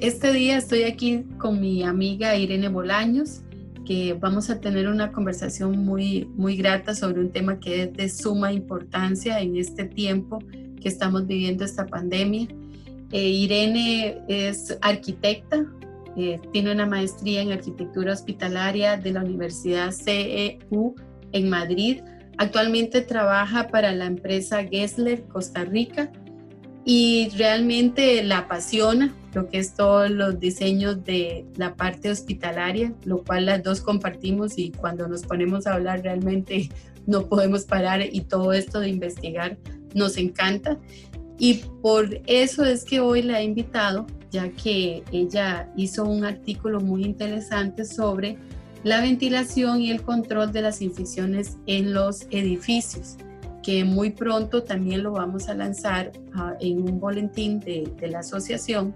este día estoy aquí con mi amiga Irene Bolaños, que vamos a tener una conversación muy, muy grata sobre un tema que es de suma importancia en este tiempo que estamos viviendo esta pandemia. Eh, Irene es arquitecta, eh, tiene una maestría en arquitectura hospitalaria de la Universidad CEU en Madrid. Actualmente trabaja para la empresa Gessler Costa Rica y realmente la apasiona lo que es todos los diseños de la parte hospitalaria, lo cual las dos compartimos y cuando nos ponemos a hablar realmente no podemos parar y todo esto de investigar nos encanta. Y por eso es que hoy la he invitado, ya que ella hizo un artículo muy interesante sobre la ventilación y el control de las infecciones en los edificios que muy pronto también lo vamos a lanzar ah, en un boletín de, la asociación.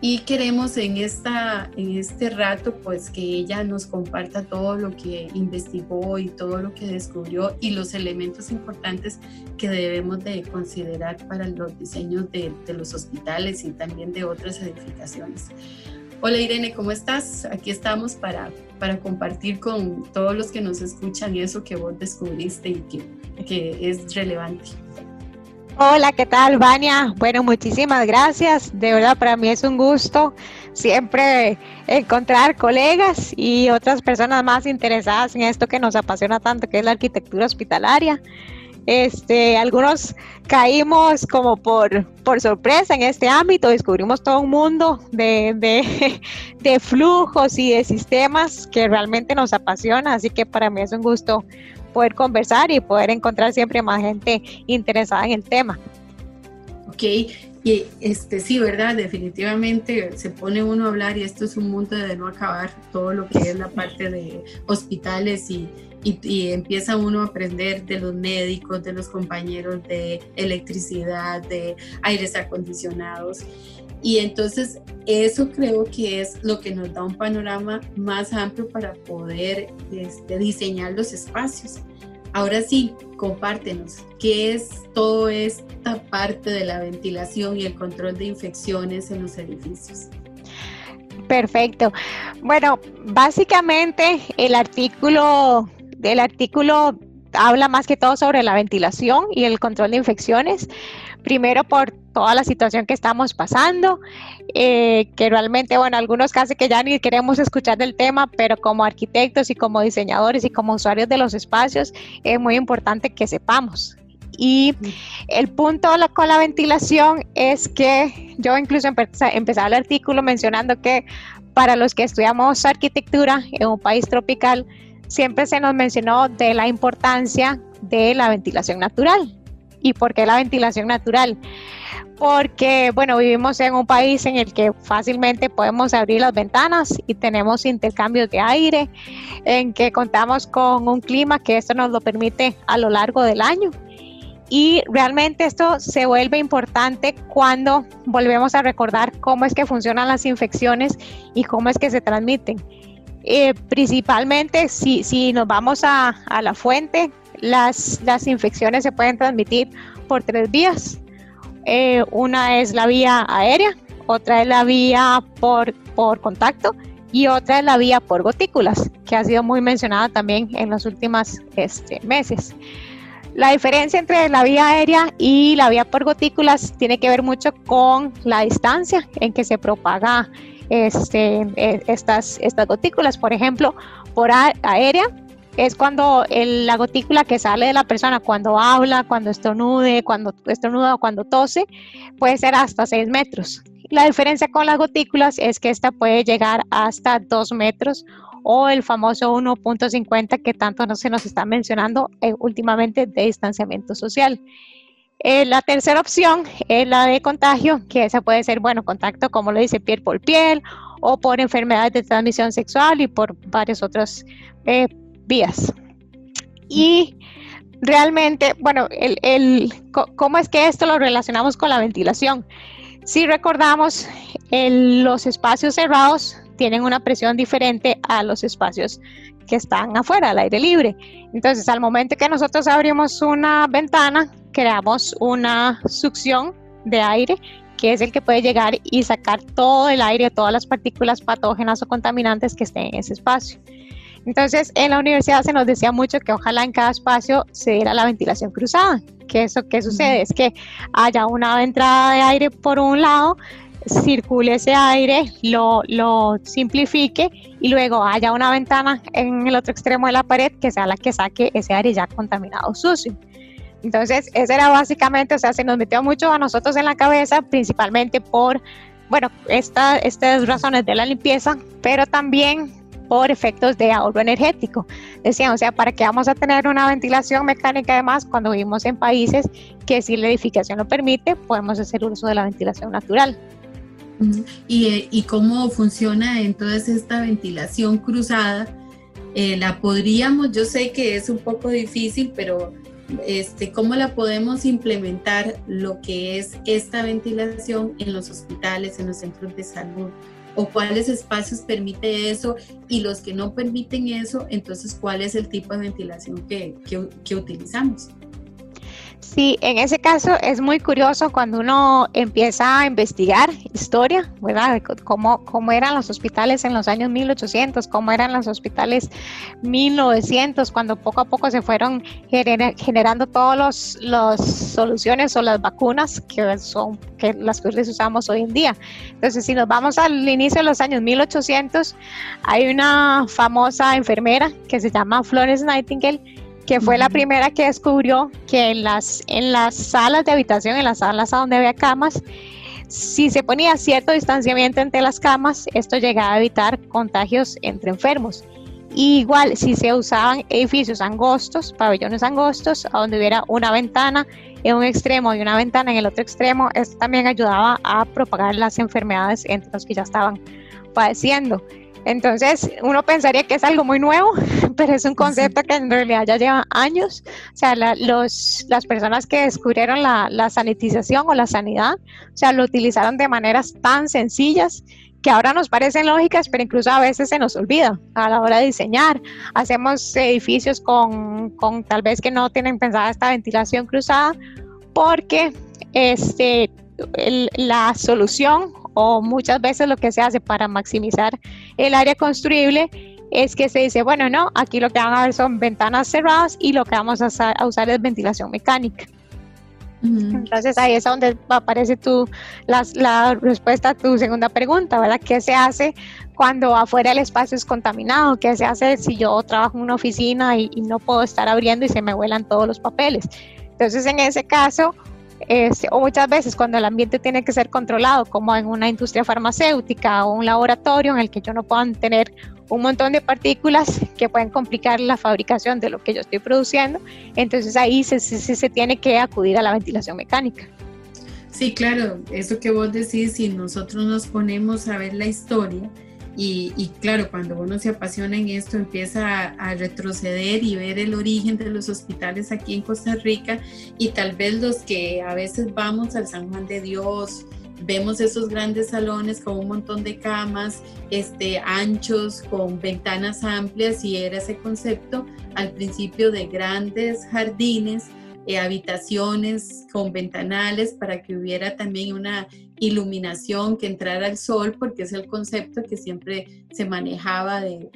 Y queremos en, esta, en este rato pues que ella nos comparta todo lo que investigó y todo lo que descubrió y los elementos importantes que debemos de considerar para los diseños de, de los hospitales y también de otras edificaciones. Hola Irene, ¿cómo estás? Aquí estamos para, para compartir con todos los que nos escuchan eso que vos descubriste y que, que es relevante. Hola, ¿qué tal, Vania? Bueno, muchísimas gracias. De verdad, para mí es un gusto siempre encontrar colegas y otras personas más interesadas en esto que nos apasiona tanto, que es la arquitectura hospitalaria. Este, algunos caímos como por, por sorpresa en este ámbito, descubrimos todo un mundo de, de, de flujos y de sistemas que realmente nos apasiona, así que para mí es un gusto poder conversar y poder encontrar siempre más gente interesada en el tema. Ok, y este sí, ¿verdad? Definitivamente se pone uno a hablar y esto es un mundo de no acabar, todo lo que es la parte de hospitales y, y, empieza uno a aprender de los médicos, de los compañeros de electricidad, de aires acondicionados. Y entonces eso creo que es lo que nos da un panorama más amplio para poder este, diseñar los espacios. Ahora sí, compártenos, ¿qué es toda esta parte de la ventilación y el control de infecciones en los edificios? Perfecto. Bueno, básicamente el artículo el artículo habla más que todo sobre la ventilación y el control de infecciones. Primero por toda la situación que estamos pasando, eh, que realmente, bueno, algunos casi que ya ni queremos escuchar del tema, pero como arquitectos y como diseñadores y como usuarios de los espacios, es muy importante que sepamos. Y el punto con la ventilación es que yo incluso empezaba el artículo mencionando que para los que estudiamos arquitectura en un país tropical, siempre se nos mencionó de la importancia de la ventilación natural. ¿Y por qué la ventilación natural? Porque, bueno, vivimos en un país en el que fácilmente podemos abrir las ventanas y tenemos intercambios de aire, en que contamos con un clima que esto nos lo permite a lo largo del año. Y realmente esto se vuelve importante cuando volvemos a recordar cómo es que funcionan las infecciones y cómo es que se transmiten. Eh, principalmente si, si nos vamos a, a la fuente, las, las, infecciones se pueden transmitir por tres vías. Eh, una es la vía aérea, otra es la vía por, por contacto y otra es la vía por gotículas, que ha sido muy mencionada también en los últimos este, meses. La diferencia entre la vía aérea y la vía por gotículas tiene que ver mucho con la distancia en que se propaga este, eh, estas, estas gotículas. Por ejemplo, por aérea es cuando la gotícula que sale de la persona cuando habla, cuando estornude, cuando estornuda o cuando tose, puede ser hasta 6 metros. La diferencia con las gotículas es que esta puede llegar hasta 2 metros o el famoso 1.50 que tanto no se nos está mencionando eh, últimamente de distanciamiento social. Eh, la tercera opción es la de contagio, que esa puede ser, bueno, contacto, como lo dice, piel por piel o por enfermedades de transmisión sexual y por varias otras eh, vías. Y realmente, bueno, el, ¿cómo es que esto lo relacionamos con la ventilación? Si recordamos, los espacios cerrados tienen una presión diferente a los espacios que están afuera, al aire libre. Entonces, al momento que nosotros abrimos una ventana, creamos una succión de aire que es el que puede llegar y sacar todo el aire, todas las partículas patógenas o contaminantes que estén en ese espacio. Entonces, en la universidad se nos decía mucho que ojalá en cada espacio se diera la ventilación cruzada. Que eso que sucede es que haya una entrada de aire por un lado, circule ese aire, lo, lo simplifique y luego haya una ventana en el otro extremo de la pared que sea la que saque ese aire ya contaminado sucio. Entonces, ese era básicamente, o sea, se nos metió mucho a nosotros en la cabeza, principalmente por, bueno, esta, estas razones de la limpieza, pero también por efectos de ahorro energético. Decían, o sea, ¿para qué vamos a tener una ventilación mecánica además cuando vivimos en países que si la edificación lo permite, podemos hacer uso de la ventilación natural? ¿Y, y cómo funciona entonces esta ventilación cruzada? Eh, la podríamos, yo sé que es un poco difícil, pero este, cómo la podemos implementar lo que es esta ventilación en los hospitales, en los centros de salud, o cuáles espacios permite eso y los que no permiten eso, entonces cuál es el tipo de ventilación que, que utilizamos. Sí, en ese caso es muy curioso cuando uno empieza a investigar historia, ¿verdad? Cómo, cómo eran los hospitales en los años 1800, cómo eran los hospitales 1900, cuando poco a poco se fueron generando todas las soluciones o las vacunas que son que las que usamos hoy en día. Entonces, si nos vamos al inicio de los años 1800, hay una famosa enfermera que se llama Florence Nightingale que fue la primera que descubrió que en las, en las salas de habitación, en las salas donde había camas, si se ponía cierto distanciamiento entre las camas, esto llegaba a evitar contagios entre enfermos. igual, si se usaban edificios angostos, pabellones angostos, donde hubiera una ventana en un extremo y una ventana en el otro extremo, esto también ayudaba a propagar las enfermedades entre los que ya estaban padeciendo. Entonces, uno pensaría que es algo muy nuevo, pero es un concepto que en realidad ya lleva años. O sea, los, las personas que descubrieron la, la, sanitización o la sanidad, o sea, lo utilizaron de maneras tan sencillas que ahora nos parecen lógicas, pero incluso a veces se nos olvida a la hora de diseñar. Hacemos edificios con, con tal vez que no tienen pensada esta ventilación cruzada, porque este, la solución o muchas veces lo que se hace para maximizar el área construible es que se dice, bueno, no, aquí lo que van a ver son ventanas cerradas y lo que vamos a, usar es ventilación mecánica. Entonces ahí es donde aparece tu, la, la, respuesta a tu segunda pregunta, ¿verdad? ¿Qué se hace cuando afuera el espacio es contaminado? ¿Qué se hace si yo trabajo en una oficina y, y no puedo estar abriendo y se me vuelan todos los papeles? Entonces en ese caso este, o muchas veces cuando el ambiente tiene que ser controlado, como en una industria farmacéutica o un laboratorio en el que yo no puedan tener un montón de partículas que pueden complicar la fabricación de lo que yo estoy produciendo, entonces ahí se, se tiene que acudir a la ventilación mecánica. Sí, claro, eso que vos decís, si nosotros nos ponemos a ver la historia, y, claro, cuando uno se apasiona en esto, empieza a, retroceder y ver el origen de los hospitales aquí en Costa Rica y tal vez los que a veces vamos al San Juan de Dios, vemos esos grandes salones con un montón de camas, este, anchos, con ventanas amplias y era ese concepto al principio de grandes jardines eh, habitaciones con ventanales para que hubiera también una iluminación, que entrara el sol, porque es el concepto que siempre se manejaba de,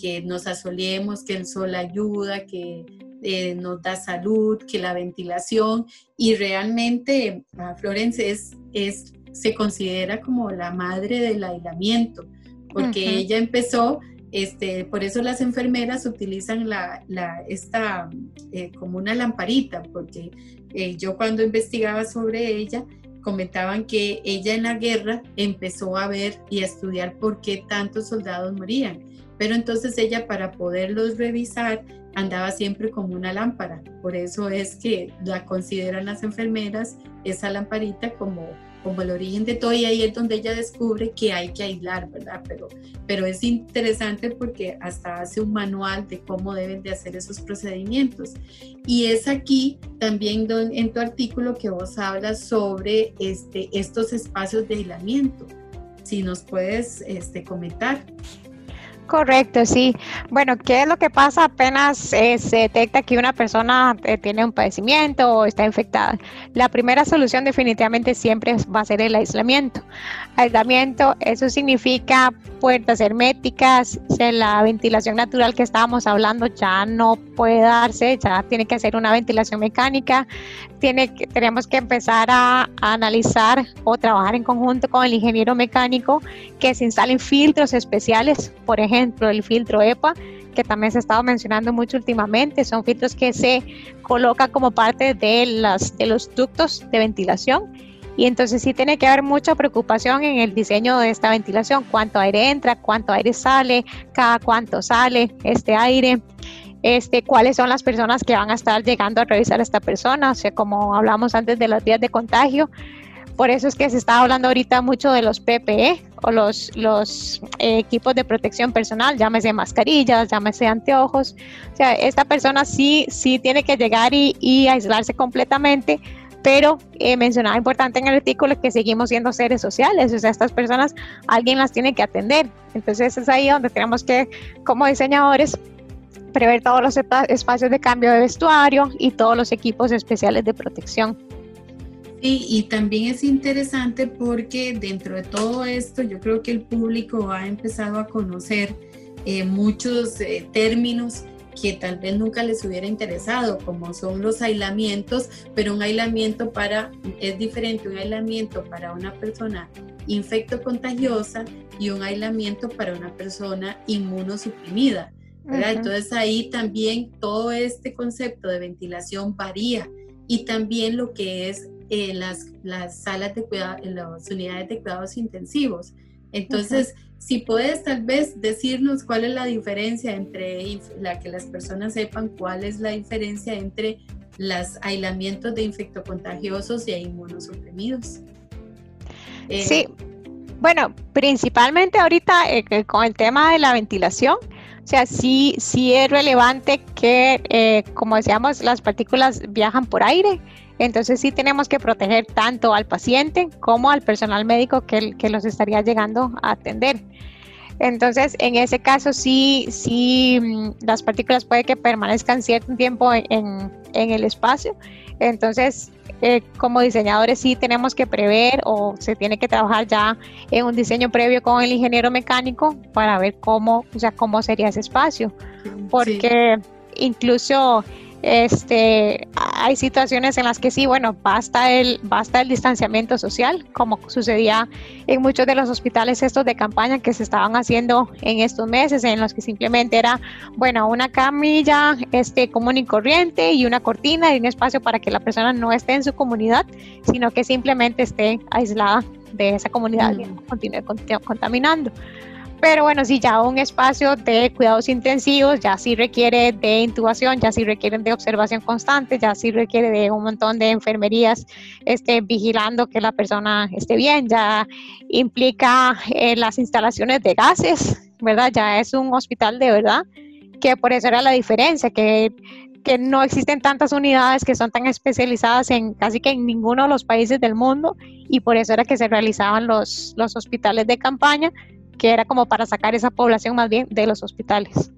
que nos asolemos, que el sol ayuda, que eh, nos da salud, que la ventilación, y realmente Florence es, es, se considera como la madre del aislamiento, porque ella empezó este, por eso las enfermeras utilizan la, esta eh, como una lamparita, porque eh, yo cuando investigaba sobre ella comentaban que ella en la guerra empezó a ver y a estudiar por qué tantos soldados morían. Pero entonces ella para poderlos revisar andaba siempre como una lámpara. Por eso es que la consideran las enfermeras esa lamparita como como el origen de todo y ahí es donde ella descubre que hay que aislar, ¿verdad? Pero, pero es interesante porque hasta hace un manual de cómo deben de hacer esos procedimientos. Y es aquí también en tu artículo que vos hablas sobre este, estos espacios de aislamiento. Si nos puedes este, comentar. Correcto, sí. Bueno, ¿qué es lo que pasa apenas eh, se detecta que una persona eh, tiene un padecimiento o está infectada? La primera solución definitivamente siempre va a ser el aislamiento. Aislamiento, eso significa puertas herméticas, la ventilación natural que estábamos hablando ya no puede darse, ya tiene que hacer una ventilación mecánica, tiene que, tenemos que empezar a, analizar o trabajar en conjunto con el ingeniero mecánico que se instalen filtros especiales, por ejemplo, ejemplo, el filtro EPA, que también se ha estado mencionando mucho últimamente, son filtros que se colocan como parte de, las, de los ductos de ventilación. Y entonces sí tiene que haber mucha preocupación en el diseño de esta ventilación, cuánto aire entra, cuánto aire sale, cada cuánto sale este aire, este, cuáles son las personas que van a estar llegando a revisar a esta persona, o sea, como hablamos antes de las vías de contagio, por eso es que se está hablando ahorita mucho de los PPE o los, los eh, equipos de protección personal, llámese mascarillas, llámese anteojos. O sea, esta persona sí, sí tiene que llegar y, aislarse completamente, pero eh, mencionaba importante en el artículo que seguimos siendo seres sociales, o sea, estas personas alguien las tiene que atender. Entonces es ahí donde tenemos que, como diseñadores, prever todos los espacios de cambio de vestuario y todos los equipos especiales de protección. Sí, y también es interesante porque dentro de todo esto yo creo que el público ha empezado a conocer eh, muchos eh, términos que tal vez nunca les hubiera interesado, como son los aislamientos, pero un aislamiento para, es diferente un aislamiento para una persona infecto contagiosa y un aislamiento para una persona inmunosuprimida. ¿Verdad? Entonces ahí también todo este concepto de ventilación varía y también lo que es eh, las, las salas de cuidado, en las unidades de cuidados intensivos. Entonces, si puedes tal vez decirnos cuál es la diferencia entre, la que las personas sepan cuál es la diferencia entre los aislamientos de infectocontagiosos y inmunosuprimidos. Eh, sí, bueno, principalmente ahorita eh, con el tema de la ventilación, o sea, sí, sí es relevante que, como decíamos, las partículas viajan por aire entonces sí tenemos que proteger tanto al paciente como al personal médico que, que los estaría llegando a atender. Entonces, en ese caso sí, sí, mm, las partículas puede que permanezcan cierto tiempo en, en el espacio. Entonces, eh, como diseñadores sí tenemos que prever o se tiene que trabajar ya en un diseño previo con el ingeniero mecánico para ver cómo, o sea, cómo sería ese espacio. Porque incluso este, hay situaciones en las que sí, bueno, basta el, basta el distanciamiento social, como sucedía en muchos de los hospitales estos de campaña que se estaban haciendo en estos meses, en los que simplemente era, bueno, una camilla este, común y corriente y una cortina y un espacio para que la persona no esté en su comunidad, sino que simplemente esté aislada de esa comunidad y no continúe contaminando. Pero bueno, si ya un espacio de cuidados intensivos ya sí requiere de intubación, ya sí requieren de observación constante, ya sí requiere de un montón de enfermerías este, vigilando que la persona esté bien, ya implica eh, las instalaciones de gases, ¿verdad? Ya es un hospital de verdad, que por eso era la diferencia, que que no existen tantas unidades que son tan especializadas en casi que en ninguno de los países del mundo y por eso era que se realizaban los, los hospitales de campaña que era como para sacar esa población más bien de los hospitales.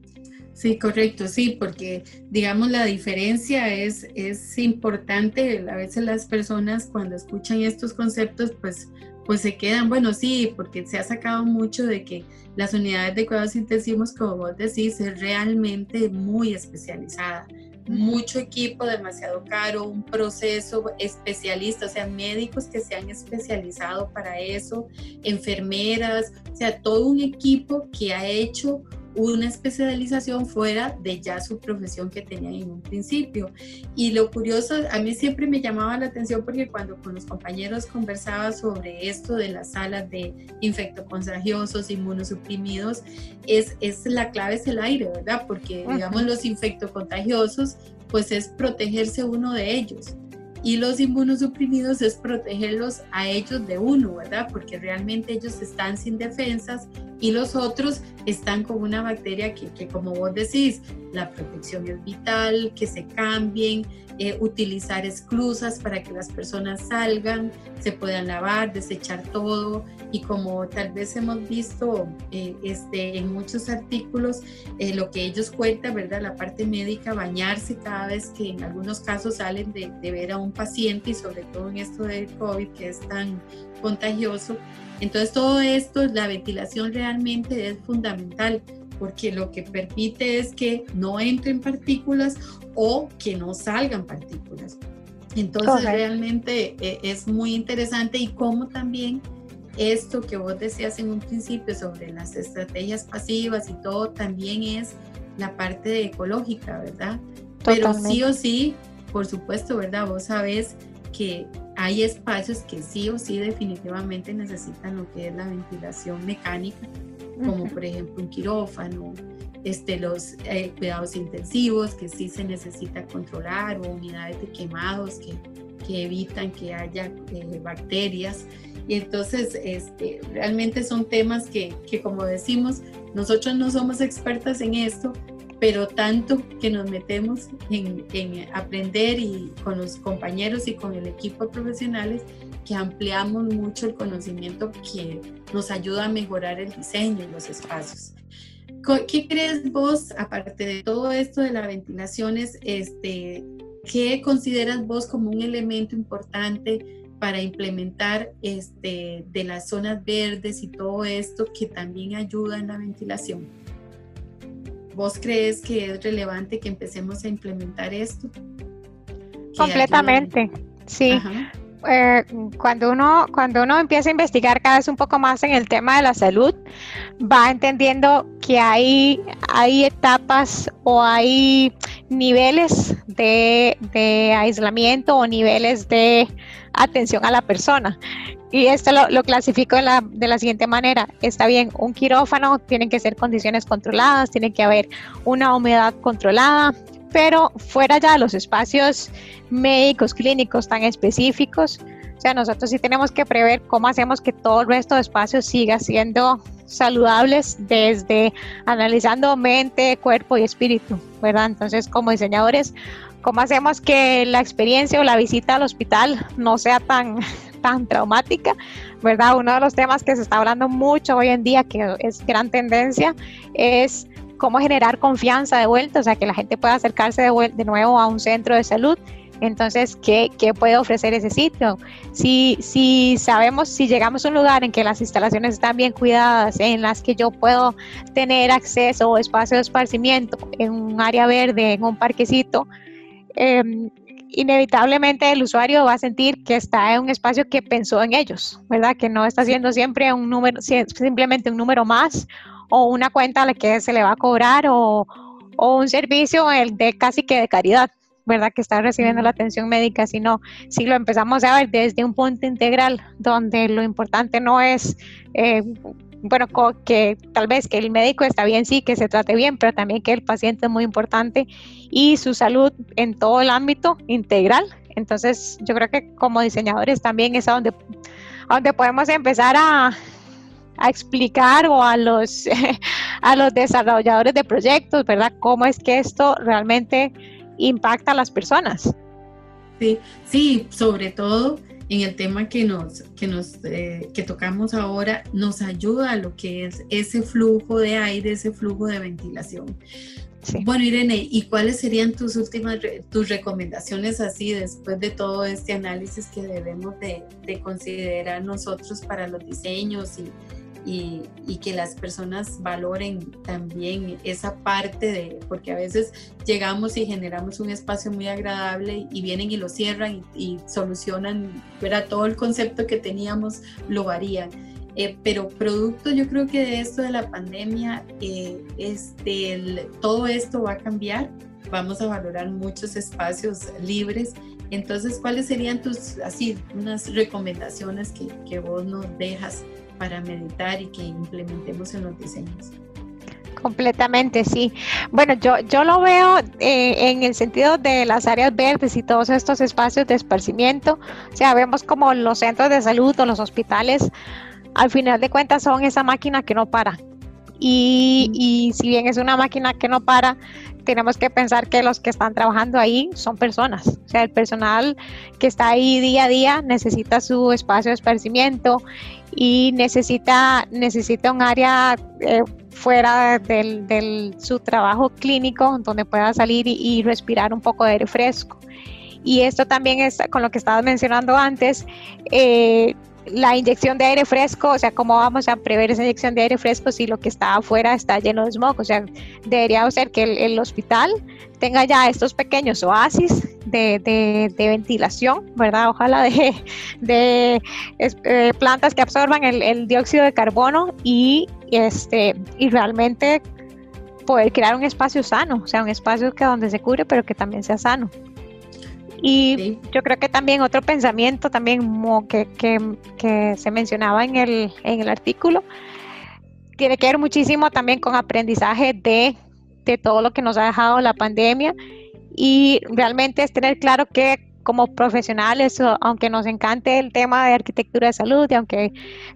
Sí, correcto, sí, porque digamos la diferencia es, es importante. A veces las personas cuando escuchan estos conceptos, pues, pues se quedan, bueno, sí, porque se ha sacado mucho de que las unidades de cuidados intensivos, como vos decís, es realmente muy especializada mucho equipo, demasiado caro, un proceso especialista, o sea, médicos que se han especializado para eso, enfermeras, o sea, todo un equipo que ha hecho una especialización fuera de ya su profesión que tenían en un principio. Y lo curioso, a mí siempre me llamaba la atención porque cuando con los compañeros conversaba sobre esto de las salas de infectocontagiosos, inmunosuprimidos, es, es la clave es el aire, ¿verdad? Porque digamos los infectocontagiosos, pues es protegerse uno de ellos y los inmunosuprimidos es protegerlos a ellos de uno, ¿verdad? Porque realmente ellos están sin defensas, y los otros están con una bacteria que, que como vos decís, la protección es vital, que se cambien, eh, utilizar esclusas para que las personas salgan, se puedan lavar, desechar todo y como tal vez hemos visto eh, este, en muchos artículos, eh, lo que ellos cuentan, ¿verdad? La parte médica, bañarse cada vez que en algunos casos salen de, de ver a un paciente y sobre todo en esto del COVID que es tan contagioso. Entonces todo esto, la ventilación realmente es fundamental porque lo que permite es que no entren partículas o que no salgan partículas. Entonces realmente eh, es muy interesante y como también esto que vos decías en un principio sobre las estrategias pasivas y todo también es la parte ecológica, ¿verdad? Pero sí o sí, por supuesto, ¿verdad? Vos sabés que hay espacios que sí o sí definitivamente necesitan lo que es la ventilación mecánica como por ejemplo un quirófano, este, los eh, cuidados intensivos que sí se necesita controlar o unidades de quemados que, que evitan que haya eh, bacterias. Y entonces este, realmente son temas que, que, como decimos, nosotros no somos expertas en esto, pero tanto que nos metemos en, en, aprender y con los compañeros y con el equipo de profesionales que ampliamos mucho el conocimiento que nos ayuda a mejorar el diseño y los espacios. ¿Qué crees vos, aparte de todo esto de las ventilaciones, este, qué consideras vos como un elemento importante para implementar este, de las zonas verdes y todo esto que también ayuda en la ventilación? ¿Vos crees que es relevante que empecemos a implementar esto? Completamente, sí. Eh, cuando, uno, cuando uno empieza a investigar cada vez un poco más en el tema de la salud, va entendiendo que hay, hay etapas o hay niveles de, aislamiento o niveles de atención a la persona. Y esto lo, clasifico de la, de la, siguiente manera. Está bien, un quirófano, tienen que ser condiciones controladas, tiene que haber una humedad controlada, pero fuera ya de los espacios médicos, clínicos tan específicos, o sea, nosotros sí tenemos que prever cómo hacemos que todo el resto de espacios siga siendo saludables desde analizando mente, cuerpo y espíritu, ¿verdad? Entonces, como diseñadores, ¿cómo hacemos que la experiencia o la visita al hospital no sea tan, tan traumática, ¿verdad? Uno de los temas que se está hablando mucho hoy en día, que es gran tendencia, es cómo generar confianza de vuelta, o sea, que la gente pueda acercarse de, de nuevo a un centro de salud. Entonces, ¿qué, ¿qué, puede ofrecer ese sitio? Si, si sabemos, si llegamos a un lugar en que las instalaciones están bien cuidadas, en las que yo puedo tener acceso o espacio de esparcimiento en un área verde, en un parquecito, em, inevitablemente el usuario va a sentir que está en un espacio que pensó en ellos, ¿verdad? Que no está siendo siempre un número, simplemente un número más o una cuenta a la que se le va a cobrar o, un servicio de casi que de caridad, ¿verdad? Que está recibiendo la atención médica, sino si lo empezamos a ver desde un punto integral, donde lo importante no es, eh, bueno, que tal vez que el médico está bien, sí, que se trate bien, pero también que el paciente es muy importante y su salud en todo el ámbito integral. Entonces, yo creo que como diseñadores también es donde, donde podemos empezar a, a explicar o a los, a los desarrolladores de proyectos, ¿verdad? Cómo es que esto realmente impacta a las personas. Sí, sí, sobre todo en el tema que nos, que nos eh, que tocamos ahora, nos ayuda a lo que es ese flujo de aire, ese flujo de ventilación. Bueno, Irene, ¿y cuáles serían tus últimas, tus recomendaciones así después de todo este análisis que debemos de, de considerar nosotros para los diseños y, y, que las personas valoren también esa parte de, porque a veces llegamos y generamos un espacio muy agradable y vienen y lo cierran y, solucionan, era todo el concepto que teníamos lo varían. Eh, pero producto yo creo que de esto de la pandemia, eh, este, todo esto va a cambiar, vamos a valorar muchos espacios libres. Entonces, ¿cuáles serían tus, así, unas recomendaciones que, que vos nos dejas para meditar y que implementemos en los diseños. Completamente, sí. Bueno, yo, yo lo veo eh, en el sentido de las áreas verdes y todos estos espacios de esparcimiento. O sea, vemos como los centros de salud o los hospitales, al final de cuentas, son esa máquina que no para, Y, y si bien es una máquina que no para, tenemos que pensar que los que están trabajando ahí son personas. O sea, el personal que está ahí día a día necesita su espacio de esparcimiento y necesita, necesita un área eh, fuera del, su trabajo clínico donde pueda salir y, respirar un poco de aire fresco. Y esto también es con lo que estaba mencionando antes. Eh, la inyección de aire fresco, o sea, ¿cómo vamos a prever esa inyección de aire fresco si lo que está afuera está lleno de smog? O sea, debería ser que el, hospital tenga ya estos pequeños oasis de, ventilación, ¿verdad? Ojalá de, de eh, plantas que absorban el, dióxido de carbono y, este, y realmente poder crear un espacio sano, o sea, un espacio que donde se cure, pero que también sea sano. Y yo creo que también otro pensamiento también que, que, se mencionaba en el, en el artículo tiene que ver muchísimo también con aprendizaje de, de todo lo que nos ha dejado la pandemia. Y realmente es tener claro que como profesionales, aunque nos encante el tema de arquitectura de salud y aunque,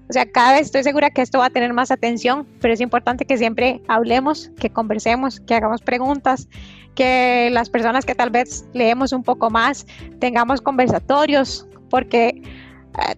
o sea, cada vez estoy segura que esto va a tener más atención, pero es importante que siempre hablemos, que conversemos, que hagamos preguntas, que las personas que tal vez leemos un poco más tengamos conversatorios, porque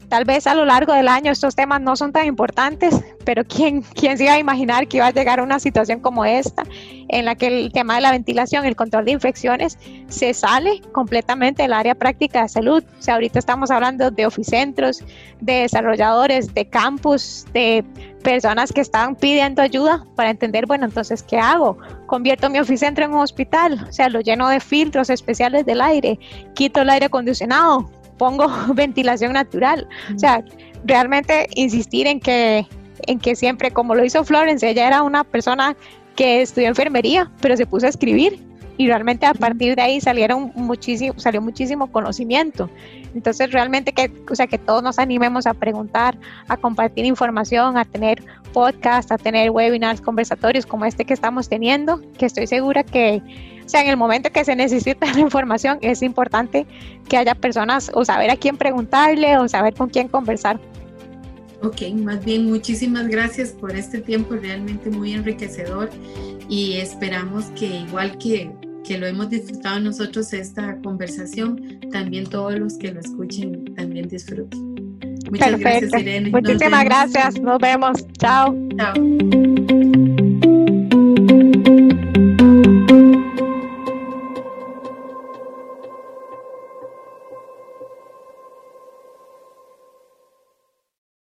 tal vez a lo largo del año estos temas no son tan importantes, pero ¿quién, ¿quién se iba a imaginar que iba a llegar a una situación como esta, en la que el tema de la ventilación, el control de infecciones, se sale completamente del área práctica de salud? O sea, ahorita estamos hablando de oficentros, de desarrolladores, de campus, de personas que están pidiendo ayuda para entender, bueno, entonces, ¿qué hago? Convierto mi oficentro en un hospital, o sea, lo lleno de filtros especiales del aire, quito el aire acondicionado, pongo ventilación natural. O sea, realmente insistir en que, en que siempre, como lo hizo Florence, ella era una persona que estudió enfermería, pero se puso a escribir y realmente a partir de ahí salieron muchísimo, salió muchísimo conocimiento. Entonces realmente que, o sea, que todos nos animemos a preguntar, a compartir información, a tener podcast, a tener webinars, conversatorios como este que estamos teniendo, que estoy segura que o sea, en el momento que se necesita la información, es importante que haya personas o saber a quién preguntarle o saber con quién conversar. Ok, más bien muchísimas gracias por este tiempo realmente muy enriquecedor y esperamos que igual que, que lo hemos disfrutado nosotros esta conversación, también todos los que lo escuchen también disfruten. Muchas gracias Irene. Muchísimas gracias, nos vemos. Chao. Chao.